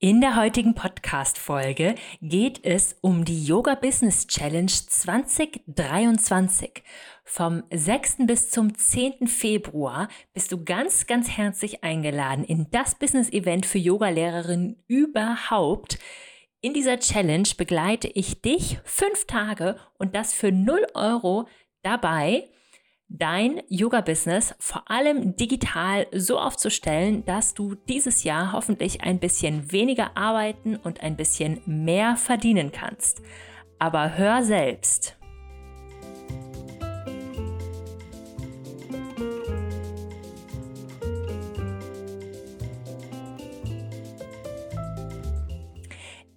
In der heutigen Podcast-Folge geht es um die Yoga Business Challenge 2023. Vom 6. bis zum 10. Februar bist du ganz, ganz herzlich eingeladen in das Business-Event für Yogalehrerinnen überhaupt. In dieser Challenge begleite ich dich fünf Tage und das für 0 Euro dabei dein Yoga-Business vor allem digital so aufzustellen, dass du dieses Jahr hoffentlich ein bisschen weniger arbeiten und ein bisschen mehr verdienen kannst. Aber hör selbst.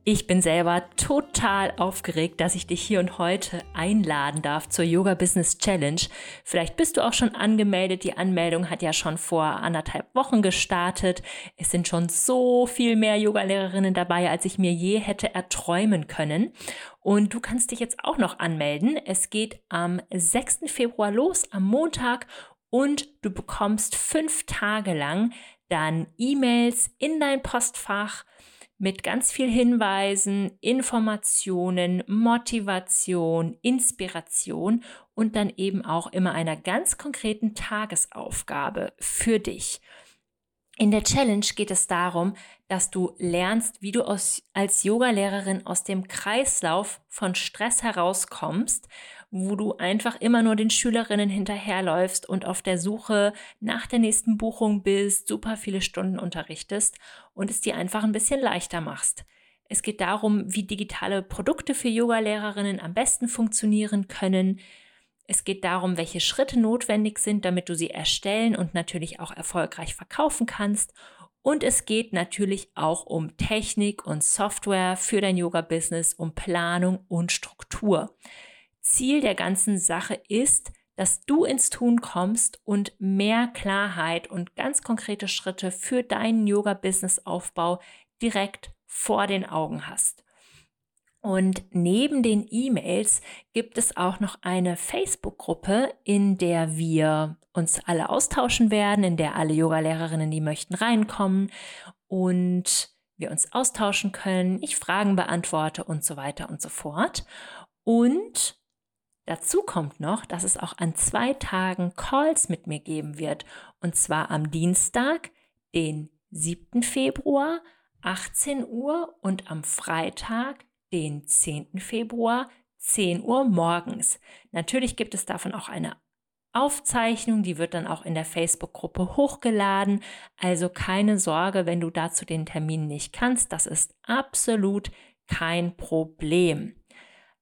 Ich bin selber total aufgeregt, dass ich dich hier und heute einladen darf zur Yoga Business Challenge. Vielleicht bist du auch schon angemeldet. Die Anmeldung hat ja schon vor anderthalb Wochen gestartet. Es sind schon so viel mehr Yogalehrerinnen dabei, als ich mir je hätte erträumen können. Und du kannst dich jetzt auch noch anmelden. Es geht am 6. Februar los, am Montag. Und du bekommst fünf Tage lang dann E-Mails in dein Postfach mit ganz viel Hinweisen, Informationen, Motivation, Inspiration und dann eben auch immer einer ganz konkreten Tagesaufgabe für dich. In der Challenge geht es darum, dass du lernst, wie du aus, als Yogalehrerin aus dem Kreislauf von Stress herauskommst wo du einfach immer nur den Schülerinnen hinterherläufst und auf der Suche nach der nächsten Buchung bist, super viele Stunden unterrichtest und es dir einfach ein bisschen leichter machst. Es geht darum, wie digitale Produkte für Yogalehrerinnen am besten funktionieren können. Es geht darum, welche Schritte notwendig sind, damit du sie erstellen und natürlich auch erfolgreich verkaufen kannst. Und es geht natürlich auch um Technik und Software für dein Yoga-Business, um Planung und Struktur. Ziel der ganzen Sache ist, dass du ins Tun kommst und mehr Klarheit und ganz konkrete Schritte für deinen Yoga-Business-Aufbau direkt vor den Augen hast. Und neben den E-Mails gibt es auch noch eine Facebook-Gruppe, in der wir uns alle austauschen werden, in der alle Yoga-Lehrerinnen, die möchten, reinkommen und wir uns austauschen können, ich Fragen beantworte und so weiter und so fort. Und Dazu kommt noch, dass es auch an zwei Tagen Calls mit mir geben wird. Und zwar am Dienstag, den 7. Februar, 18 Uhr und am Freitag, den 10. Februar, 10 Uhr morgens. Natürlich gibt es davon auch eine Aufzeichnung, die wird dann auch in der Facebook-Gruppe hochgeladen. Also keine Sorge, wenn du dazu den Termin nicht kannst, das ist absolut kein Problem.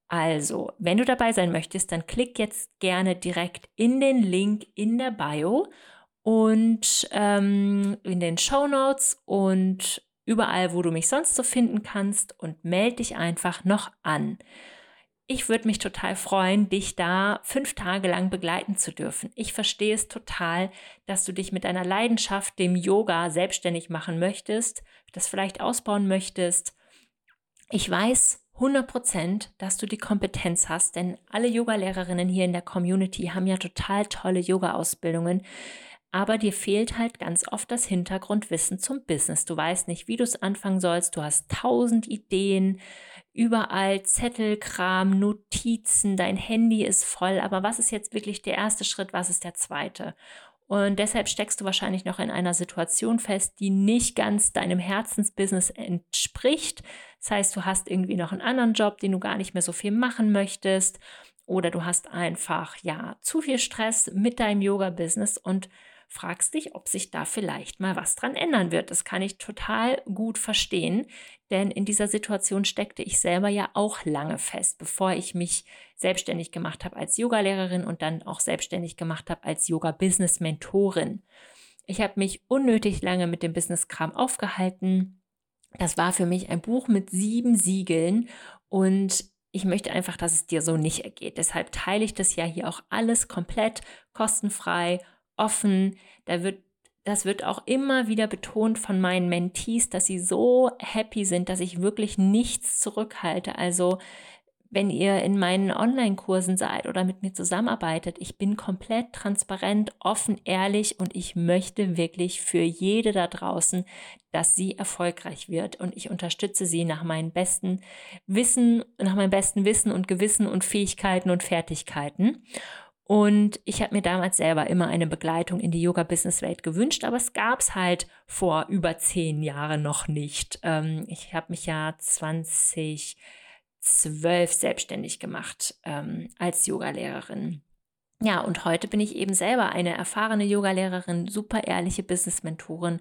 Also, wenn du dabei sein möchtest, dann klick jetzt gerne direkt in den Link in der Bio und ähm, in den Show Notes und überall, wo du mich sonst so finden kannst und melde dich einfach noch an. Ich würde mich total freuen, dich da fünf Tage lang begleiten zu dürfen. Ich verstehe es total, dass du dich mit deiner Leidenschaft, dem Yoga, selbstständig machen möchtest, das vielleicht ausbauen möchtest. Ich weiß, 100 Prozent, dass du die Kompetenz hast, denn alle Yoga-Lehrerinnen hier in der Community haben ja total tolle Yoga-Ausbildungen. Aber dir fehlt halt ganz oft das Hintergrundwissen zum Business. Du weißt nicht, wie du es anfangen sollst. Du hast tausend Ideen, überall Zettelkram, Notizen, dein Handy ist voll. Aber was ist jetzt wirklich der erste Schritt? Was ist der zweite? Und deshalb steckst du wahrscheinlich noch in einer Situation fest, die nicht ganz deinem Herzensbusiness entspricht. Das heißt, du hast irgendwie noch einen anderen Job, den du gar nicht mehr so viel machen möchtest. Oder du hast einfach, ja, zu viel Stress mit deinem Yoga-Business und fragst dich, ob sich da vielleicht mal was dran ändern wird. Das kann ich total gut verstehen, denn in dieser Situation steckte ich selber ja auch lange fest, bevor ich mich selbstständig gemacht habe als Yogalehrerin und dann auch selbstständig gemacht habe als Yoga-Business-Mentorin. Ich habe mich unnötig lange mit dem Business-Kram aufgehalten. Das war für mich ein Buch mit sieben Siegeln und ich möchte einfach, dass es dir so nicht ergeht. Deshalb teile ich das ja hier auch alles komplett kostenfrei offen. Da wird das wird auch immer wieder betont von meinen Mentees, dass sie so happy sind, dass ich wirklich nichts zurückhalte. Also wenn ihr in meinen Online-Kursen seid oder mit mir zusammenarbeitet. Ich bin komplett transparent, offen, ehrlich und ich möchte wirklich für jede da draußen, dass sie erfolgreich wird und ich unterstütze sie nach meinem besten Wissen, nach meinem besten Wissen und Gewissen und Fähigkeiten und Fertigkeiten. Und ich habe mir damals selber immer eine Begleitung in die Yoga-Business-Welt gewünscht, aber es gab es halt vor über zehn Jahren noch nicht. Ähm, ich habe mich ja 20 zwölf selbstständig gemacht ähm, als Yogalehrerin. Ja, und heute bin ich eben selber eine erfahrene Yogalehrerin, super ehrliche Business-Mentorin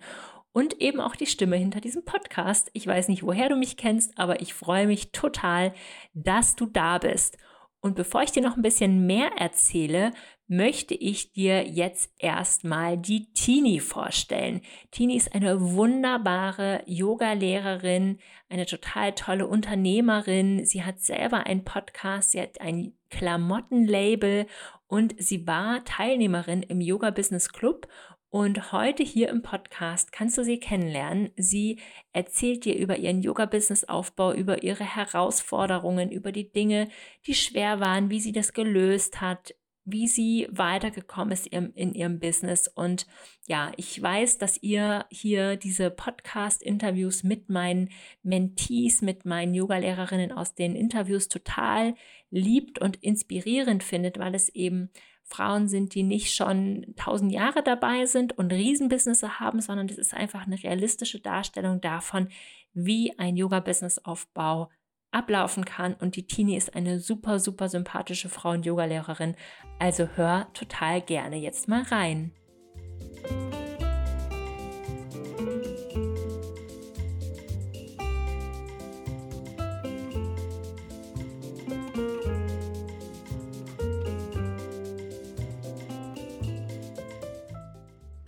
und eben auch die Stimme hinter diesem Podcast. Ich weiß nicht, woher du mich kennst, aber ich freue mich total, dass du da bist. Und bevor ich dir noch ein bisschen mehr erzähle, möchte ich dir jetzt erstmal die Tini vorstellen. Tini ist eine wunderbare Yoga-Lehrerin, eine total tolle Unternehmerin. Sie hat selber einen Podcast, sie hat ein Klamottenlabel und sie war Teilnehmerin im Yoga Business Club und heute hier im Podcast kannst du sie kennenlernen. Sie erzählt dir über ihren Yoga-Business-Aufbau, über ihre Herausforderungen, über die Dinge, die schwer waren, wie sie das gelöst hat, wie sie weitergekommen ist in ihrem Business. Und ja, ich weiß, dass ihr hier diese Podcast-Interviews mit meinen Mentees, mit meinen Yoga-Lehrerinnen aus den Interviews total liebt und inspirierend findet, weil es eben Frauen sind, die nicht schon tausend Jahre dabei sind und Riesenbusinesse haben, sondern es ist einfach eine realistische Darstellung davon, wie ein Yoga-Business-Aufbau ablaufen kann. Und die Tini ist eine super, super sympathische Frau und Yogalehrerin. Also hör total gerne jetzt mal rein.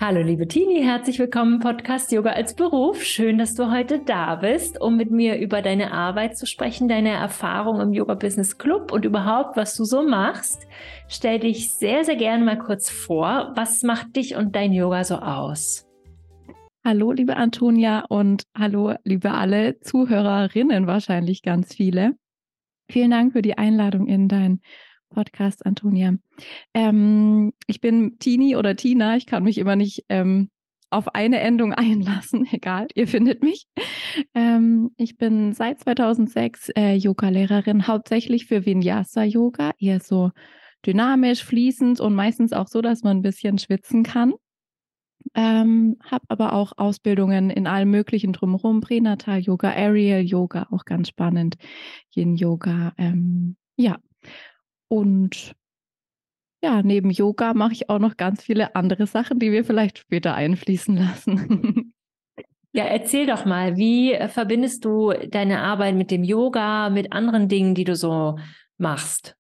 Hallo liebe Tini, herzlich willkommen im Podcast Yoga als Beruf. Schön, dass du heute da bist, um mit mir über deine Arbeit zu sprechen, deine Erfahrung im Yoga Business Club und überhaupt, was du so machst. Stell dich sehr, sehr gerne mal kurz vor. Was macht dich und dein Yoga so aus? Hallo, liebe Antonia und hallo, liebe alle Zuhörerinnen, wahrscheinlich ganz viele. Vielen Dank für die Einladung in dein Podcast, Antonia. Ähm, ich bin Tini oder Tina. Ich kann mich immer nicht ähm, auf eine Endung einlassen. Egal, ihr findet mich. Ähm, ich bin seit 2006 äh, Yoga-Lehrerin, hauptsächlich für Vinyasa-Yoga, eher so dynamisch, fließend und meistens auch so, dass man ein bisschen schwitzen kann. Ähm, habe aber auch Ausbildungen in allem Möglichen drumherum, Pränatal-Yoga, Aerial-Yoga, auch ganz spannend, Yin-Yoga. Ähm, ja, und ja, neben Yoga mache ich auch noch ganz viele andere Sachen, die wir vielleicht später einfließen lassen. Ja, erzähl doch mal, wie äh, verbindest du deine Arbeit mit dem Yoga, mit anderen Dingen, die du so machst?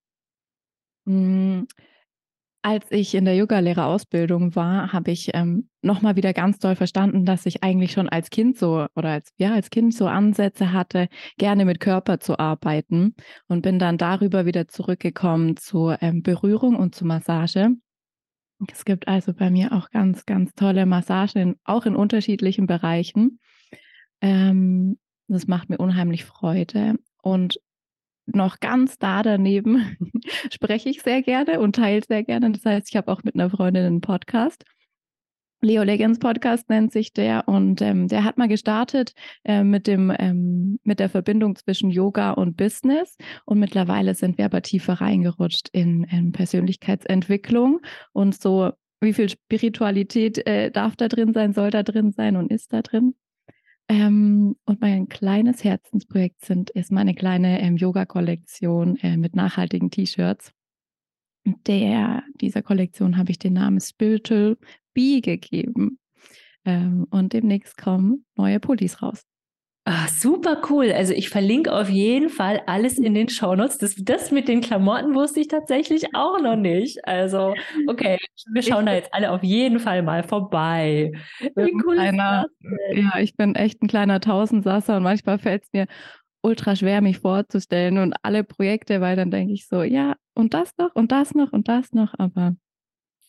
Als ich in der Yogalehrerausbildung war, habe ich ähm, nochmal wieder ganz doll verstanden, dass ich eigentlich schon als Kind so oder als, ja, als Kind so Ansätze hatte, gerne mit Körper zu arbeiten und bin dann darüber wieder zurückgekommen zu ähm, Berührung und zu Massage. Es gibt also bei mir auch ganz, ganz tolle Massagen, auch in unterschiedlichen Bereichen. Ähm, das macht mir unheimlich Freude. Und noch ganz da daneben spreche ich sehr gerne und teile sehr gerne. Das heißt, ich habe auch mit einer Freundin einen Podcast. Leo Legends Podcast nennt sich der und ähm, der hat mal gestartet äh, mit dem ähm, mit der Verbindung zwischen Yoga und Business und mittlerweile sind wir aber tiefer reingerutscht in, in Persönlichkeitsentwicklung und so wie viel Spiritualität äh, darf da drin sein, soll da drin sein und ist da drin. Ähm, und mein kleines Herzensprojekt sind, ist meine kleine ähm, Yoga-Kollektion äh, mit nachhaltigen T-Shirts. Der, dieser Kollektion habe ich den Namen Spiritual Bee gegeben. Ähm, und demnächst kommen neue Pullis raus. Ah, super cool. Also ich verlinke auf jeden Fall alles in den Shownotes. Das, das mit den Klamotten wusste ich tatsächlich auch noch nicht. Also, okay, wir schauen da jetzt alle auf jeden Fall mal vorbei. Wie cool kleiner, Ja, ich bin echt ein kleiner Tausendsasser und manchmal fällt es mir ultra schwer, mich vorzustellen und alle Projekte, weil dann denke ich so, ja, und das noch und das noch und das noch. Aber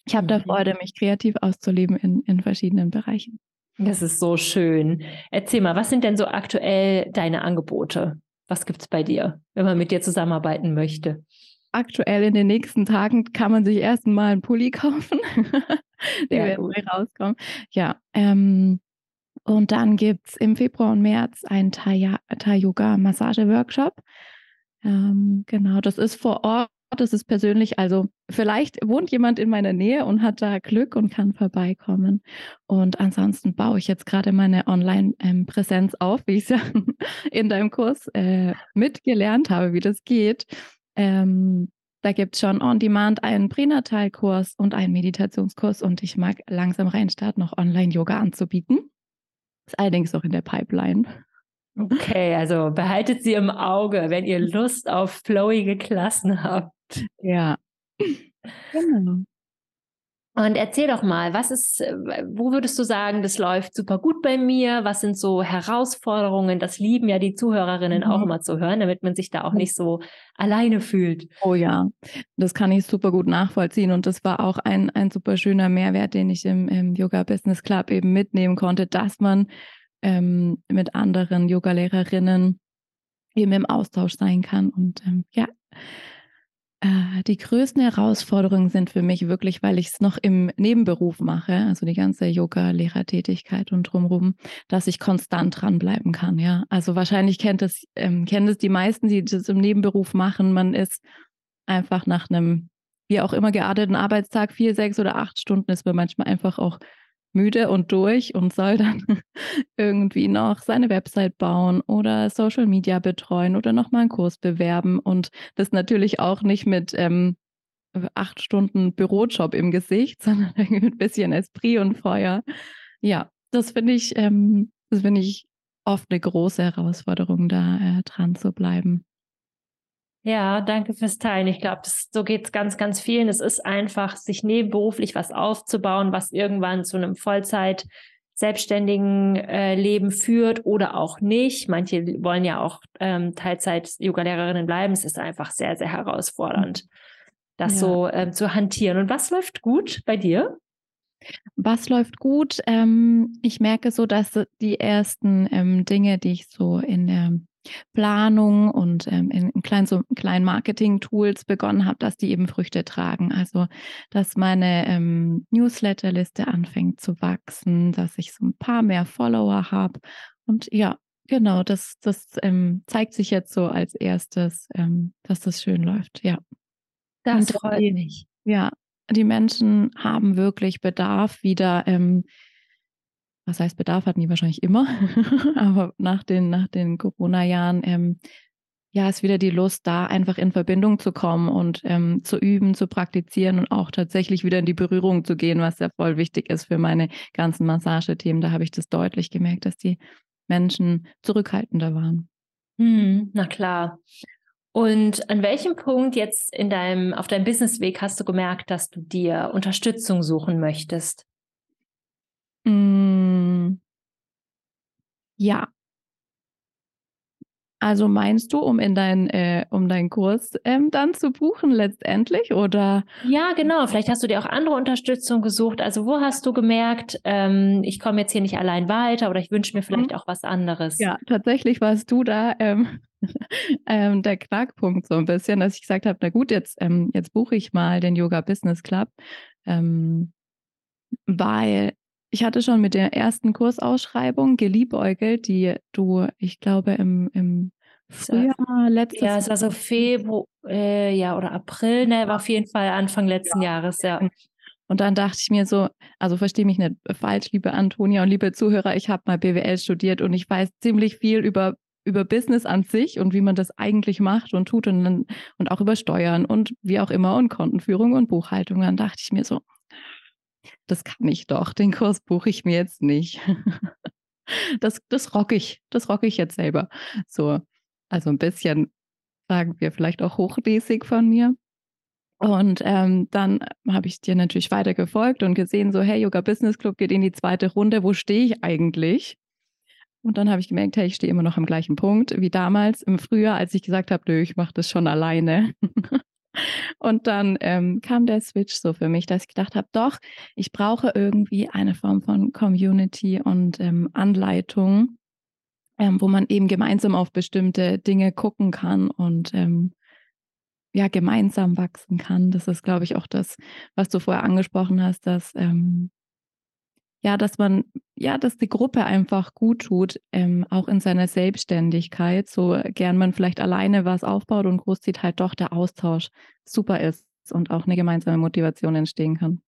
ich habe mhm. da Freude, mich kreativ auszuleben in, in verschiedenen Bereichen. Das ist so schön. Erzähl mal, was sind denn so aktuell deine Angebote? Was gibt es bei dir, wenn man mit dir zusammenarbeiten möchte? Aktuell in den nächsten Tagen kann man sich erst mal einen Pulli kaufen. Die ja, werden rauskommen. Ja, ähm, und dann gibt es im Februar und März einen Thai-Yoga-Massage-Workshop. Ähm, genau, das ist vor Ort das ist persönlich, also vielleicht wohnt jemand in meiner Nähe und hat da Glück und kann vorbeikommen. Und ansonsten baue ich jetzt gerade meine Online-Präsenz auf, wie ich es ja in deinem Kurs äh, mitgelernt habe, wie das geht. Ähm, da gibt es schon on demand einen Pränatalkurs und einen Meditationskurs und ich mag langsam reinstarten, noch Online-Yoga anzubieten. Ist allerdings auch in der Pipeline. Okay, also behaltet sie im Auge, wenn ihr Lust auf flowige Klassen habt. Ja. Genau. Und erzähl doch mal, was ist, wo würdest du sagen, das läuft super gut bei mir? Was sind so Herausforderungen? Das lieben ja die Zuhörerinnen mhm. auch immer zu hören, damit man sich da auch nicht so alleine fühlt. Oh ja, das kann ich super gut nachvollziehen. Und das war auch ein, ein super schöner Mehrwert, den ich im, im Yoga Business Club eben mitnehmen konnte, dass man ähm, mit anderen Yoga-Lehrerinnen eben im Austausch sein kann. Und ähm, ja, äh, die größten Herausforderungen sind für mich wirklich, weil ich es noch im Nebenberuf mache, also die ganze Yoga-Lehrertätigkeit und drumherum, dass ich konstant dranbleiben kann. Ja, also wahrscheinlich kennt es, ähm, kennen es die meisten, die das im Nebenberuf machen. Man ist einfach nach einem, wie auch immer gearteten Arbeitstag, vier, sechs oder acht Stunden ist man manchmal einfach auch müde und durch und soll dann irgendwie noch seine Website bauen oder Social Media betreuen oder nochmal einen Kurs bewerben und das natürlich auch nicht mit ähm, acht Stunden Bürojob im Gesicht, sondern mit ein bisschen Esprit und Feuer. Ja, das finde ich, ähm, das finde ich oft eine große Herausforderung, da äh, dran zu bleiben. Ja, danke fürs Teilen. Ich glaube, so geht es ganz, ganz vielen. Es ist einfach, sich nebenberuflich was aufzubauen, was irgendwann zu einem Vollzeit selbstständigen äh, Leben führt oder auch nicht. Manche wollen ja auch ähm, Teilzeit-Yoga-Lehrerinnen bleiben. Es ist einfach sehr, sehr herausfordernd, das ja. so ähm, zu hantieren. Und was läuft gut bei dir? Was läuft gut? Ähm, ich merke so, dass die ersten ähm, Dinge, die ich so in der Planung und ähm, in kleinen, so kleinen Marketing-Tools begonnen habe, dass die eben Früchte tragen. Also, dass meine ähm, Newsletterliste anfängt zu wachsen, dass ich so ein paar mehr Follower habe. Und ja, genau, das, das ähm, zeigt sich jetzt so als erstes, ähm, dass das schön läuft. Ja. Das und freut die, mich. Ja, die Menschen haben wirklich Bedarf, wieder ähm, was heißt Bedarf hatten die wahrscheinlich immer, aber nach den, nach den Corona-Jahren, ähm, ja, ist wieder die Lust da, einfach in Verbindung zu kommen und ähm, zu üben, zu praktizieren und auch tatsächlich wieder in die Berührung zu gehen, was ja voll wichtig ist für meine ganzen Massagethemen. Da habe ich das deutlich gemerkt, dass die Menschen zurückhaltender waren. Hm, na klar. Und an welchem Punkt jetzt in deinem, auf deinem Businessweg hast du gemerkt, dass du dir Unterstützung suchen möchtest? Mm. Ja. Also meinst du, um in dein, äh, um deinen Kurs ähm, dann zu buchen letztendlich oder? Ja, genau. Vielleicht hast du dir auch andere Unterstützung gesucht. Also wo hast du gemerkt, ähm, ich komme jetzt hier nicht allein weiter oder ich wünsche mir vielleicht mhm. auch was anderes? Ja, tatsächlich warst du da ähm, ähm, der Knackpunkt so ein bisschen, dass ich gesagt habe, na gut, jetzt, ähm, jetzt buche ich mal den Yoga Business Club, ähm, weil ich hatte schon mit der ersten Kursausschreibung geliebäugelt, die du, ich glaube, im, im Frühjahr letztes Ja, es war so Februar, äh, ja, oder April, ne, war auf jeden Fall Anfang letzten ja. Jahres, ja. Und dann dachte ich mir so, also verstehe mich nicht falsch, liebe Antonia und liebe Zuhörer, ich habe mal BWL studiert und ich weiß ziemlich viel über über Business an sich und wie man das eigentlich macht und tut und, und auch über Steuern und wie auch immer und Kontenführung und Buchhaltung. Dann dachte ich mir so, das kann ich doch, den Kurs buche ich mir jetzt nicht. das, das rock ich, das rock ich jetzt selber. So, also ein bisschen, sagen wir, vielleicht auch hochnäsig von mir. Und ähm, dann habe ich dir natürlich weiter gefolgt und gesehen, so, hey, Yoga Business Club geht in die zweite Runde, wo stehe ich eigentlich? Und dann habe ich gemerkt, hey, ich stehe immer noch am gleichen Punkt wie damals im Frühjahr, als ich gesagt habe, nö, ich mache das schon alleine. Und dann ähm, kam der Switch so für mich, dass ich gedacht habe, doch, ich brauche irgendwie eine Form von Community und ähm, Anleitung, ähm, wo man eben gemeinsam auf bestimmte Dinge gucken kann und ähm, ja, gemeinsam wachsen kann. Das ist, glaube ich, auch das, was du vorher angesprochen hast, dass ähm, ja, dass man, ja, dass die Gruppe einfach gut tut, ähm, auch in seiner Selbstständigkeit, so gern man vielleicht alleine was aufbaut und groß zieht, halt doch der Austausch super ist und auch eine gemeinsame Motivation entstehen kann.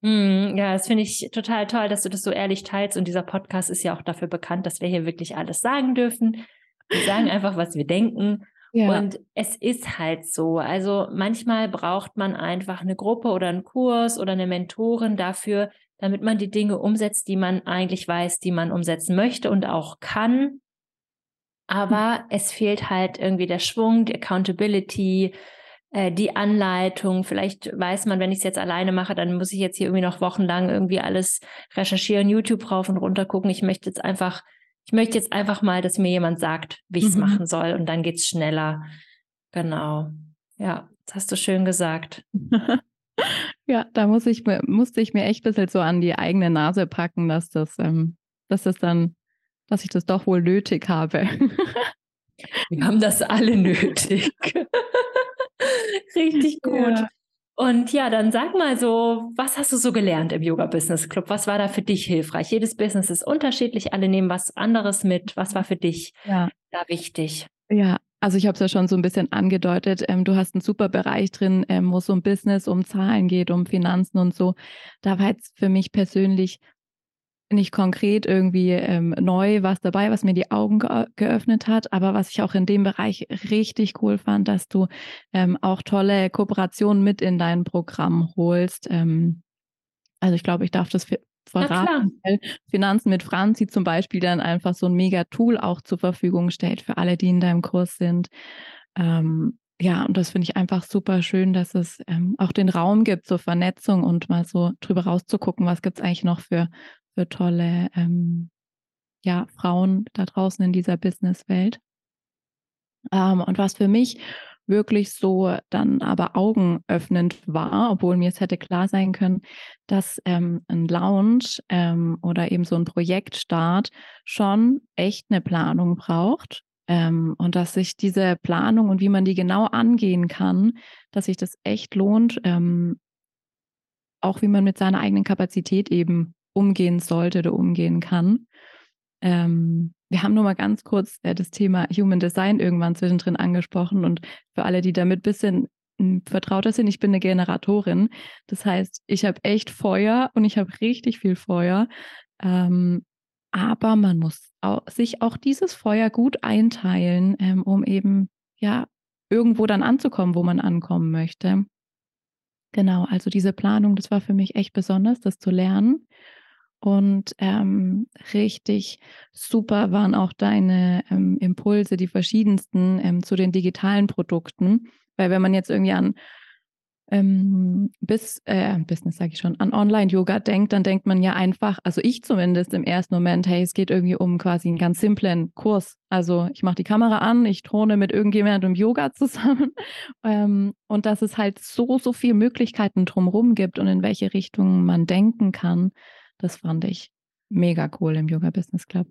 Mm, ja, das finde ich total toll, dass du das so ehrlich teilst. Und dieser Podcast ist ja auch dafür bekannt, dass wir hier wirklich alles sagen dürfen. Wir sagen einfach, was wir denken. Ja. Und es ist halt so. Also manchmal braucht man einfach eine Gruppe oder einen Kurs oder eine Mentorin dafür, damit man die Dinge umsetzt, die man eigentlich weiß, die man umsetzen möchte und auch kann. Aber es fehlt halt irgendwie der Schwung, die Accountability, äh, die Anleitung. Vielleicht weiß man, wenn ich es jetzt alleine mache, dann muss ich jetzt hier irgendwie noch wochenlang irgendwie alles recherchieren, YouTube rauf und runter gucken. Ich möchte jetzt einfach, ich möchte jetzt einfach mal, dass mir jemand sagt, wie ich es mhm. machen soll und dann geht's schneller. Genau. Ja, das hast du schön gesagt. Ja, da muss ich, musste ich mir echt ein bisschen so an die eigene Nase packen, dass das, ähm, dass das dann, dass ich das doch wohl nötig habe. Wir haben das alle nötig. Richtig gut. Ja. Und ja, dann sag mal so, was hast du so gelernt im Yoga Business Club? Was war da für dich hilfreich? Jedes Business ist unterschiedlich, alle nehmen was anderes mit. Was war für dich ja. da wichtig? Ja, also ich habe es ja schon so ein bisschen angedeutet. Ähm, du hast einen super Bereich drin, ähm, wo es um Business, um Zahlen geht, um Finanzen und so. Da war jetzt für mich persönlich nicht konkret irgendwie ähm, neu was dabei, was mir die Augen ge geöffnet hat. Aber was ich auch in dem Bereich richtig cool fand, dass du ähm, auch tolle Kooperationen mit in dein Programm holst. Ähm, also ich glaube, ich darf das verraten. Ja, Finanzen mit Franzi zum Beispiel dann einfach so ein mega Tool auch zur Verfügung stellt für alle, die in deinem Kurs sind. Ähm, ja, und das finde ich einfach super schön, dass es ähm, auch den Raum gibt zur Vernetzung und mal so drüber rauszugucken, was gibt es eigentlich noch für, für tolle ähm, ja, Frauen da draußen in dieser Businesswelt. Ähm, und was für mich wirklich so dann aber augenöffnend war, obwohl mir es hätte klar sein können, dass ähm, ein Launch ähm, oder eben so ein Projektstart schon echt eine Planung braucht. Ähm, und dass sich diese Planung und wie man die genau angehen kann, dass sich das echt lohnt, ähm, auch wie man mit seiner eigenen Kapazität eben umgehen sollte oder umgehen kann. Ähm, wir haben nur mal ganz kurz äh, das Thema Human Design irgendwann zwischendrin angesprochen und für alle, die damit ein bisschen hm, vertrauter sind, ich bin eine Generatorin. Das heißt, ich habe echt Feuer und ich habe richtig viel Feuer. Ähm, aber man muss auch, sich auch dieses Feuer gut einteilen, ähm, um eben ja irgendwo dann anzukommen, wo man ankommen möchte. Genau, also diese Planung, das war für mich echt besonders, das zu lernen. Und ähm, richtig super waren auch deine ähm, Impulse, die verschiedensten ähm, zu den digitalen Produkten. Weil wenn man jetzt irgendwie an ähm, bis, äh, Business sage ich schon, an Online-Yoga denkt, dann denkt man ja einfach, also ich zumindest im ersten Moment, hey, es geht irgendwie um quasi einen ganz simplen Kurs. Also ich mache die Kamera an, ich throne mit irgendjemandem Yoga zusammen ähm, und dass es halt so, so viele Möglichkeiten drumherum gibt und in welche Richtung man denken kann. Das fand ich mega cool im Yoga Business Club.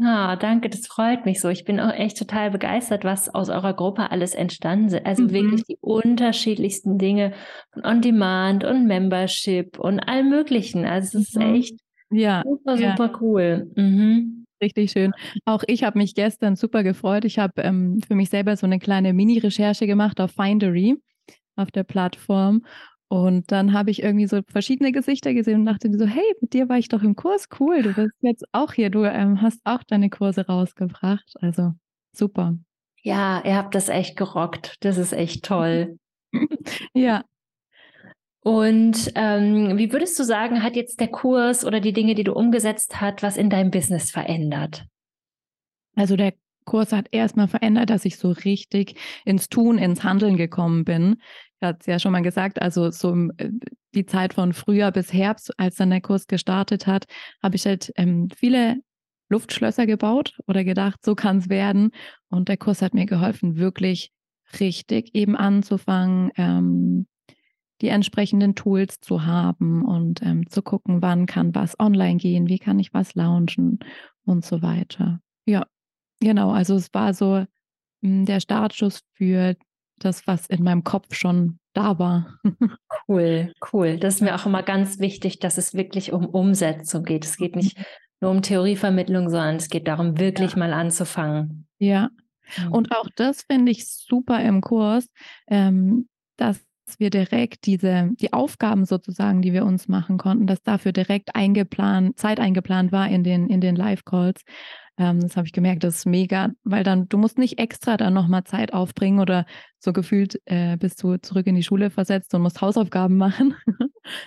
Ah, danke, das freut mich so. Ich bin auch echt total begeistert, was aus eurer Gruppe alles entstanden ist. Also mhm. wirklich die unterschiedlichsten Dinge von On-Demand und Membership und allem Möglichen. Also es ist mhm. echt ja, super, ja. super cool. Mhm. Richtig schön. Auch ich habe mich gestern super gefreut. Ich habe ähm, für mich selber so eine kleine Mini-Recherche gemacht auf Findery, auf der Plattform. Und dann habe ich irgendwie so verschiedene Gesichter gesehen und dachte so, hey, mit dir war ich doch im Kurs, cool, du bist jetzt auch hier, du ähm, hast auch deine Kurse rausgebracht. Also super. Ja, ihr habt das echt gerockt. Das ist echt toll. ja. Und ähm, wie würdest du sagen, hat jetzt der Kurs oder die Dinge, die du umgesetzt hast, was in deinem Business verändert? Also der Kurs hat erstmal verändert, dass ich so richtig ins Tun, ins Handeln gekommen bin hat es ja schon mal gesagt, also so äh, die Zeit von Frühjahr bis Herbst, als dann der Kurs gestartet hat, habe ich halt ähm, viele Luftschlösser gebaut oder gedacht, so kann es werden. Und der Kurs hat mir geholfen, wirklich richtig eben anzufangen, ähm, die entsprechenden Tools zu haben und ähm, zu gucken, wann kann was online gehen, wie kann ich was launchen und so weiter. Ja, genau, also es war so hm, der Startschuss für das, was in meinem Kopf schon da war. cool, cool. Das ist mir auch immer ganz wichtig, dass es wirklich um Umsetzung geht. Es geht nicht nur um Theorievermittlung, sondern es geht darum, wirklich ja. mal anzufangen. Ja. Mhm. Und auch das finde ich super im Kurs, ähm, dass wir direkt diese, die Aufgaben sozusagen, die wir uns machen konnten, dass dafür direkt eingeplant, Zeit eingeplant war in den, in den Live-Calls. Ähm, das habe ich gemerkt, das ist mega, weil dann, du musst nicht extra dann nochmal Zeit aufbringen oder so gefühlt äh, bist du zurück in die Schule versetzt und musst Hausaufgaben machen,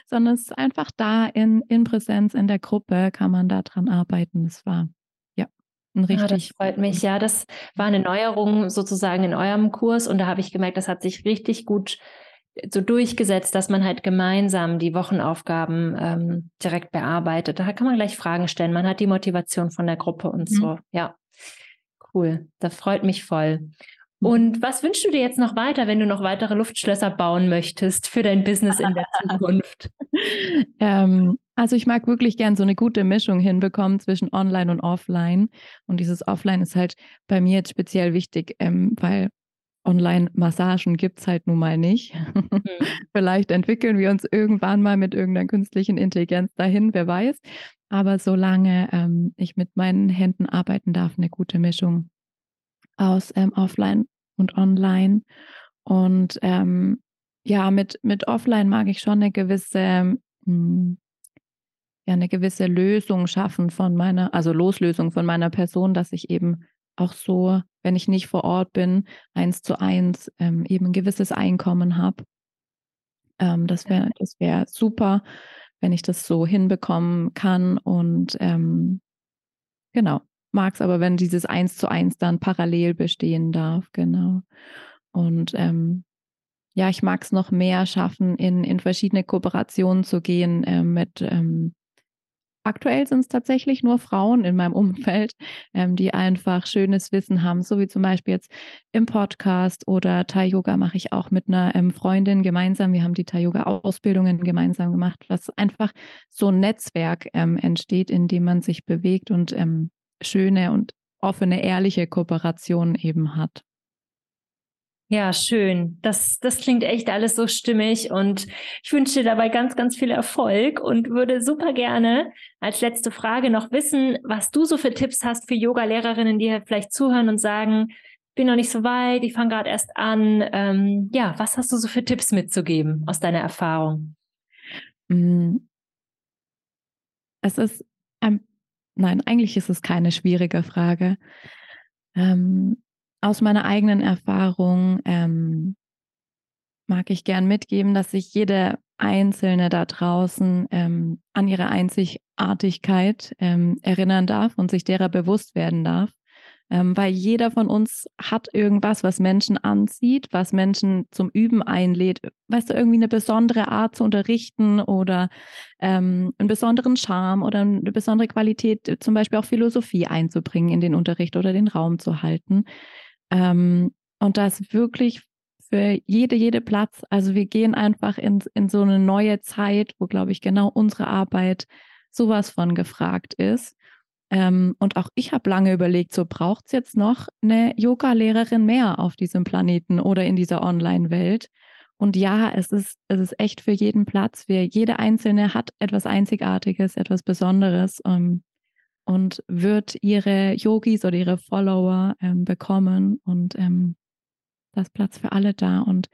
sondern es ist einfach da in, in Präsenz in der Gruppe, kann man da dran arbeiten. Das war ja ein richtig. Ja, das freut mich. Ja, das war eine Neuerung sozusagen in eurem Kurs und da habe ich gemerkt, das hat sich richtig gut so durchgesetzt, dass man halt gemeinsam die Wochenaufgaben ähm, direkt bearbeitet. Da kann man gleich Fragen stellen. Man hat die Motivation von der Gruppe und mhm. so. Ja, cool. Das freut mich voll. Mhm. Und was wünschst du dir jetzt noch weiter, wenn du noch weitere Luftschlösser bauen möchtest für dein Business in der Zukunft? ähm, also ich mag wirklich gern so eine gute Mischung hinbekommen zwischen Online und Offline. Und dieses Offline ist halt bei mir jetzt speziell wichtig, ähm, weil Online-Massagen gibt es halt nun mal nicht. Mhm. Vielleicht entwickeln wir uns irgendwann mal mit irgendeiner künstlichen Intelligenz dahin, wer weiß. Aber solange ähm, ich mit meinen Händen arbeiten darf, eine gute Mischung aus ähm, Offline und Online. Und ähm, ja, mit, mit Offline mag ich schon eine gewisse, mh, hm, ja, eine gewisse Lösung schaffen von meiner, also Loslösung von meiner Person, dass ich eben auch so, wenn ich nicht vor Ort bin, eins zu eins ähm, eben ein gewisses Einkommen habe. Ähm, das wäre das wär super, wenn ich das so hinbekommen kann. Und ähm, genau, mag es aber, wenn dieses eins zu eins dann parallel bestehen darf, genau. Und ähm, ja, ich mag es noch mehr schaffen, in, in verschiedene Kooperationen zu gehen äh, mit ähm, Aktuell sind es tatsächlich nur Frauen in meinem Umfeld, ähm, die einfach schönes Wissen haben, so wie zum Beispiel jetzt im Podcast oder Thai Yoga mache ich auch mit einer ähm, Freundin gemeinsam. Wir haben die Thai Yoga Ausbildungen gemeinsam gemacht, was einfach so ein Netzwerk ähm, entsteht, in dem man sich bewegt und ähm, schöne und offene, ehrliche Kooperationen eben hat. Ja, schön. Das, das klingt echt alles so stimmig und ich wünsche dir dabei ganz, ganz viel Erfolg und würde super gerne als letzte Frage noch wissen, was du so für Tipps hast für Yoga-Lehrerinnen, die vielleicht zuhören und sagen, bin noch nicht so weit, ich fange gerade erst an. Ähm, ja, was hast du so für Tipps mitzugeben aus deiner Erfahrung? Mm. Es ist, ähm, nein, eigentlich ist es keine schwierige Frage. Ähm, aus meiner eigenen Erfahrung ähm, mag ich gern mitgeben, dass sich jede Einzelne da draußen ähm, an ihre Einzigartigkeit ähm, erinnern darf und sich derer bewusst werden darf. Ähm, weil jeder von uns hat irgendwas, was Menschen anzieht, was Menschen zum Üben einlädt. Weißt du, irgendwie eine besondere Art zu unterrichten oder ähm, einen besonderen Charme oder eine besondere Qualität, zum Beispiel auch Philosophie einzubringen in den Unterricht oder den Raum zu halten. Ähm, und das wirklich für jede, jede Platz. Also wir gehen einfach in, in so eine neue Zeit, wo, glaube ich, genau unsere Arbeit sowas von gefragt ist. Ähm, und auch ich habe lange überlegt, so braucht es jetzt noch eine Yoga-Lehrerin mehr auf diesem Planeten oder in dieser Online-Welt. Und ja, es ist, es ist echt für jeden Platz. Wir, jede Einzelne hat etwas Einzigartiges, etwas Besonderes. Ähm, und wird ihre Yogis oder ihre Follower ähm, bekommen und ähm, das Platz für alle da. Und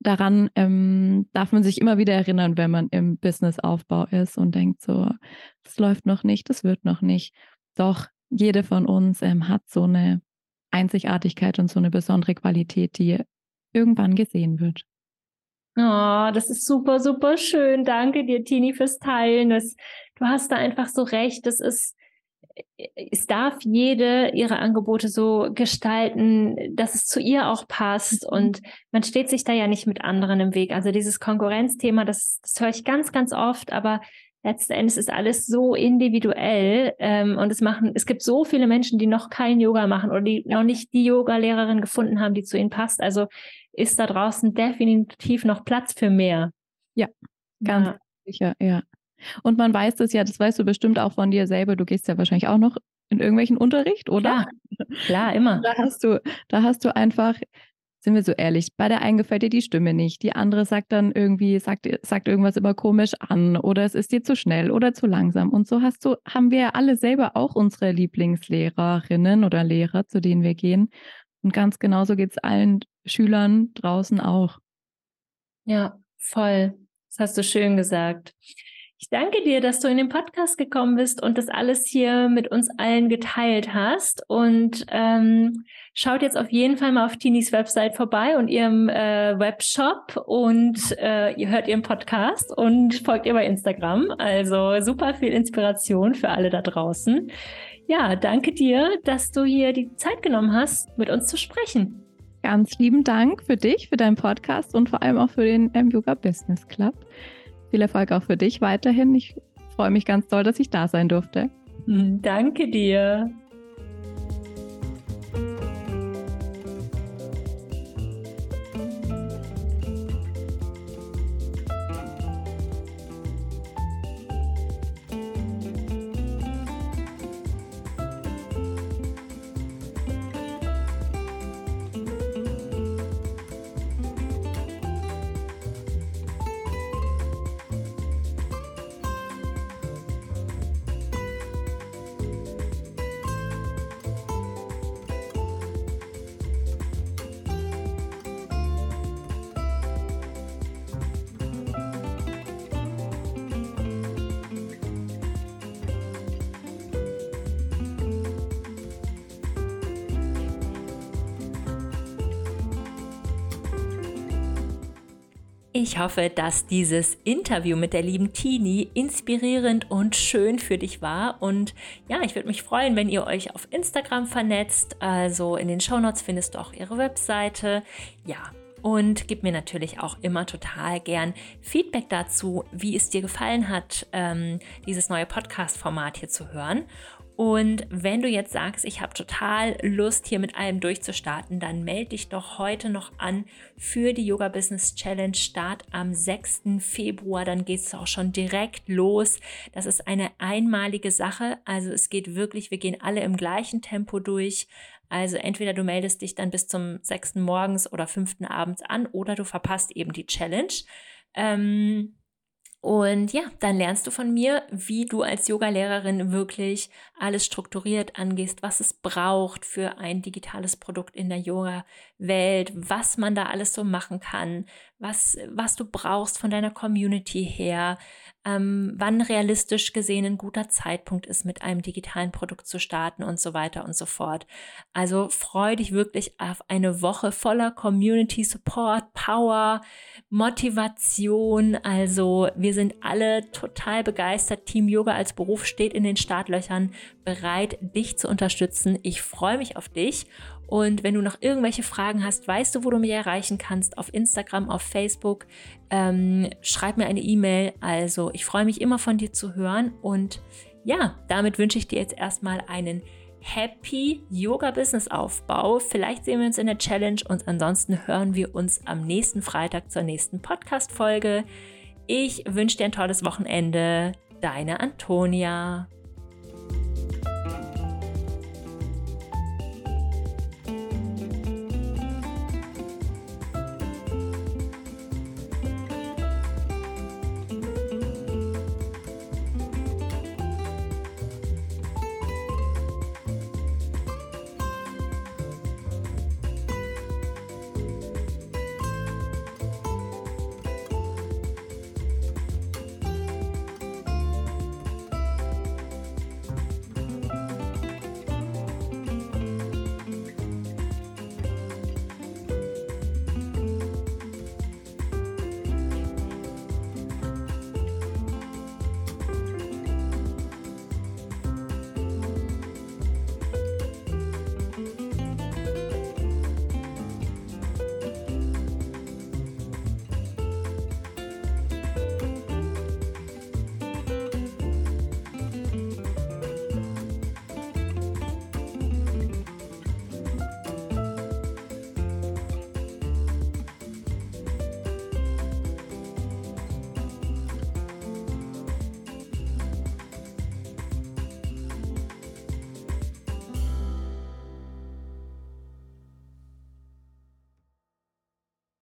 daran ähm, darf man sich immer wieder erinnern, wenn man im Businessaufbau ist und denkt so, das läuft noch nicht, das wird noch nicht. Doch jede von uns ähm, hat so eine Einzigartigkeit und so eine besondere Qualität, die irgendwann gesehen wird. Oh, das ist super, super schön. Danke dir, Tini, fürs Teilen. Das, du hast da einfach so recht. Das ist, es darf jede ihre Angebote so gestalten, dass es zu ihr auch passt. Mhm. Und man steht sich da ja nicht mit anderen im Weg. Also dieses Konkurrenzthema, das, das höre ich ganz, ganz oft, aber letzten Endes ist alles so individuell ähm, und es machen, es gibt so viele Menschen, die noch kein Yoga machen oder die noch nicht die Yoga-Lehrerin gefunden haben, die zu ihnen passt. Also ist da draußen definitiv noch Platz für mehr. Ja, ganz ja. sicher, ja. Und man weiß das ja, das weißt du bestimmt auch von dir selber. Du gehst ja wahrscheinlich auch noch in irgendwelchen Unterricht, oder? Ja, Klar, immer. Da hast du, da hast du einfach, sind wir so ehrlich, bei der einen gefällt dir die Stimme nicht, die andere sagt dann irgendwie, sagt, sagt irgendwas immer komisch an oder es ist dir zu schnell oder zu langsam. Und so hast du, haben wir alle selber auch unsere Lieblingslehrerinnen oder Lehrer, zu denen wir gehen. Und ganz genauso geht es allen Schülern draußen auch. Ja, voll. Das hast du schön gesagt. Ich danke dir, dass du in den Podcast gekommen bist und das alles hier mit uns allen geteilt hast. Und ähm, schaut jetzt auf jeden Fall mal auf Tinis Website vorbei und ihrem äh, Webshop und äh, ihr hört ihren Podcast und folgt ihr bei Instagram. Also super viel Inspiration für alle da draußen. Ja, danke dir, dass du hier die Zeit genommen hast, mit uns zu sprechen. Ganz lieben Dank für dich, für deinen Podcast und vor allem auch für den ähm, Yoga Business Club. Viel Erfolg auch für dich weiterhin. Ich freue mich ganz doll, dass ich da sein durfte. Danke dir. Ich hoffe, dass dieses Interview mit der lieben Tini inspirierend und schön für dich war. Und ja, ich würde mich freuen, wenn ihr euch auf Instagram vernetzt. Also in den Shownotes findest du auch ihre Webseite. Ja, und gib mir natürlich auch immer total gern Feedback dazu, wie es dir gefallen hat, ähm, dieses neue Podcast-Format hier zu hören. Und wenn du jetzt sagst, ich habe total Lust, hier mit allem durchzustarten, dann melde dich doch heute noch an für die Yoga Business Challenge. Start am 6. Februar, dann geht es auch schon direkt los. Das ist eine einmalige Sache. Also es geht wirklich, wir gehen alle im gleichen Tempo durch. Also entweder du meldest dich dann bis zum 6. morgens oder 5. abends an oder du verpasst eben die Challenge. Ähm, und ja, dann lernst du von mir, wie du als Yogalehrerin wirklich alles strukturiert angehst, was es braucht für ein digitales Produkt in der Yoga-Welt, was man da alles so machen kann, was, was du brauchst von deiner Community her, ähm, wann realistisch gesehen ein guter Zeitpunkt ist, mit einem digitalen Produkt zu starten und so weiter und so fort. Also freu dich wirklich auf eine Woche voller Community Support, Power, Motivation. Also wir sind alle total begeistert. Team Yoga als Beruf steht in den Startlöchern bereit, dich zu unterstützen. Ich freue mich auf dich und wenn du noch irgendwelche Fragen hast, weißt du, wo du mich erreichen kannst, auf Instagram, auf Facebook. Ähm, schreib mir eine E-Mail. Also ich freue mich immer von dir zu hören. Und ja, damit wünsche ich dir jetzt erstmal einen Happy Yoga Business Aufbau. Vielleicht sehen wir uns in der Challenge und ansonsten hören wir uns am nächsten Freitag zur nächsten Podcast-Folge. Ich wünsche dir ein tolles Wochenende. Deine Antonia.